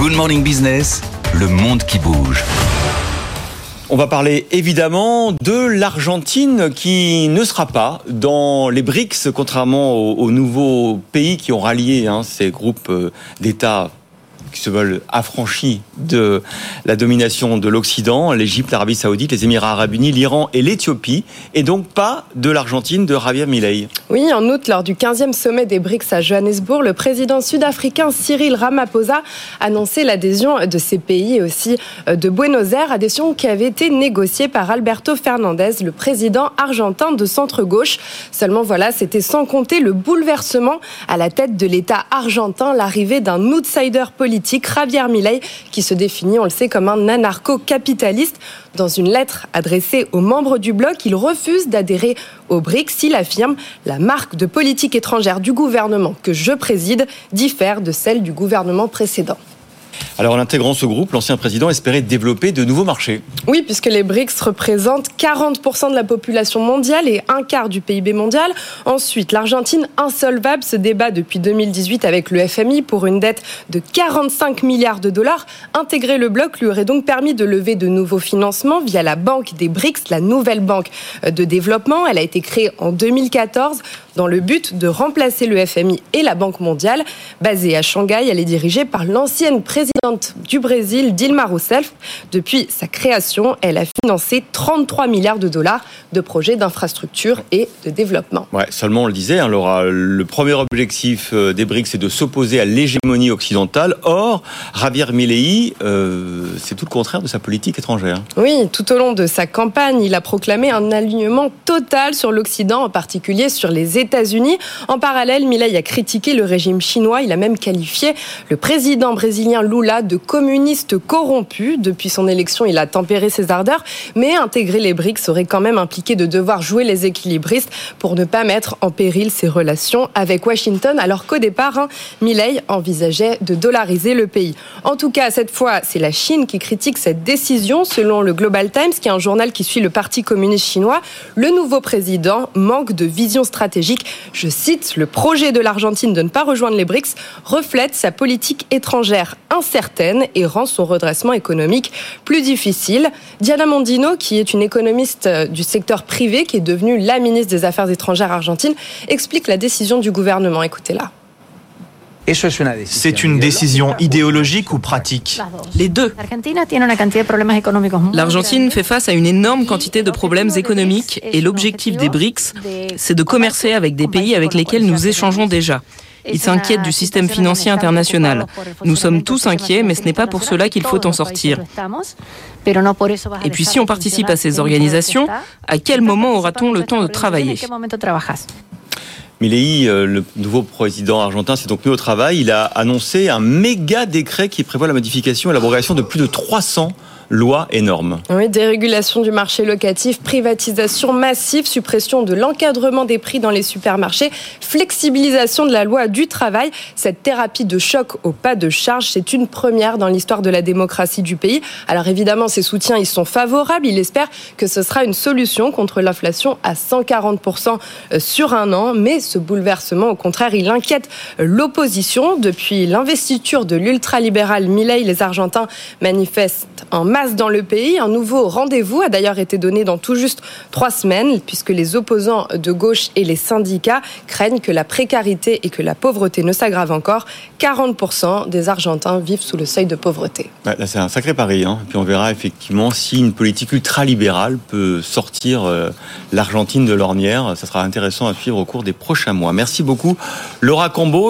Good Morning Business, le monde qui bouge. On va parler évidemment de l'Argentine qui ne sera pas dans les BRICS, contrairement aux, nouveaux pays qui ont rallié hein, ces groupes euh, d'États qui se veulent affranchis de la domination de l'Occident, l'Égypte, l'Arabie Saoudite, les Émirats Arabes Unis, l'Iran et l'Éthiopie, et donc pas de l'Argentine de Javier Milei. Oui, en août, lors du 15e sommet des BRICS à Johannesburg, le président sud-africain Cyril Ramaphosa annonçait l'adhésion de ces pays et aussi euh, de Buenos Aires, adhésion qui avait été négociée par Alberto Fernandez, le président argentin de centre-gauche. Seulement voilà, c'était sans compter le bouleversement à la tête de l'État argentin, l'arrivée d'un outsider politique Javier Milei, qui se définit, on le sait, comme un anarcho-capitaliste. Dans une lettre adressée aux membres du bloc, il refuse d'adhérer au BRICS. Il affirme la marque de politique étrangère du gouvernement que je préside diffère de celle du gouvernement précédent. Alors en intégrant ce groupe, l'ancien président espérait développer de nouveaux marchés. Oui, puisque les BRICS représentent 40% de la population mondiale et un quart du PIB mondial. Ensuite, l'Argentine insolvable se débat depuis 2018 avec le FMI pour une dette de 45 milliards de dollars. Intégrer le bloc lui aurait donc permis de lever de nouveaux financements via la Banque des BRICS, la nouvelle banque de développement. Elle a été créée en 2014 dans le but de remplacer le FMI et la Banque mondiale. Basée à Shanghai, elle est dirigée par l'ancienne présidente du Brésil, Dilma Rousseff. Depuis sa création, elle a financé 33 milliards de dollars de projets d'infrastructure et de développement. Ouais, seulement on le disait, hein, Laura, le premier objectif euh, des BRICS, c'est de s'opposer à l'hégémonie occidentale. Or, Javier Milei, euh, c'est tout le contraire de sa politique étrangère. Oui, tout au long de sa campagne, il a proclamé un alignement total sur l'Occident, en particulier sur les En parallèle, Milei a critiqué le régime chinois. Il a même qualifié le président brésilien Lula de communiste corrompu. Depuis son élection, il a tempéré ses ardeurs, mais intégrer les BRICS aurait quand même impliqué de devoir jouer les équilibristes pour ne pas mettre en péril ses relations avec Washington, alors qu'au départ, hein, Milei envisageait de dollariser le pays. En tout cas, cette fois, c'est la Chine qui critique cette décision, selon le Global Times, qui est un journal qui suit le Parti communiste chinois. Le nouveau président manque de vision stratégique je cite, le projet de l'Argentine de ne pas rejoindre les BRICS reflète sa politique étrangère incertaine et rend son redressement économique plus difficile. Diana Mondino, qui est une économiste euh, du secteur privé, qui est devenue la ministre des Affaires étrangères argentine, explique la décision du gouvernement. Écoutez-la. C'est une décision idéologique ou pratique Les deux. L'Argentine fait face à une énorme quantité de problèmes économiques et l'objectif des BRICS, c'est de commercer avec des pays avec lesquels nous échangeons déjà. Ils s'inquiètent du système financier international. Nous sommes tous inquiets, mais ce n'est pas pour cela qu'il faut en sortir. Et puis si on participe à ces organisations, à quel moment aura-t-on le temps de travailler? Milei, euh, le nouveau président argentin, s'est donc mis au travail. Il a annoncé un méga décret qui prévoit la modification et l'abrogation de plus de 300 loi énorme. Oui, dérégulation du marché locatif, privatisation massive, suppression de l'encadrement des prix dans les supermarchés, flexibilisation de la loi du travail. Cette thérapie de choc au pas de charge, c'est une première dans l'histoire de la démocratie du pays. Alors évidemment, ces soutiens, ils sont favorables. Il espère que ce sera une solution contre l'inflation à 140% euh, sur un an. Mais ce bouleversement, au contraire, il inquiète l'opposition. Depuis l'investiture de l'ultralibéral Milei, les Argentins manifestent en dans le pays. Un nouveau rendez-vous a d'ailleurs été donné dans tout juste trois semaines, puisque les opposants de gauche et les syndicats craignent que la précarité et que la pauvreté ne s'aggravent encore. 40% des Argentins vivent sous le seuil de pauvreté. là, c'est un sacré pari. Hein. Puis on verra effectivement si une politique ultralibérale peut sortir euh, l'Argentine de l'ornière. Ça sera intéressant à suivre au cours des prochains mois. Merci beaucoup, Laura Combo.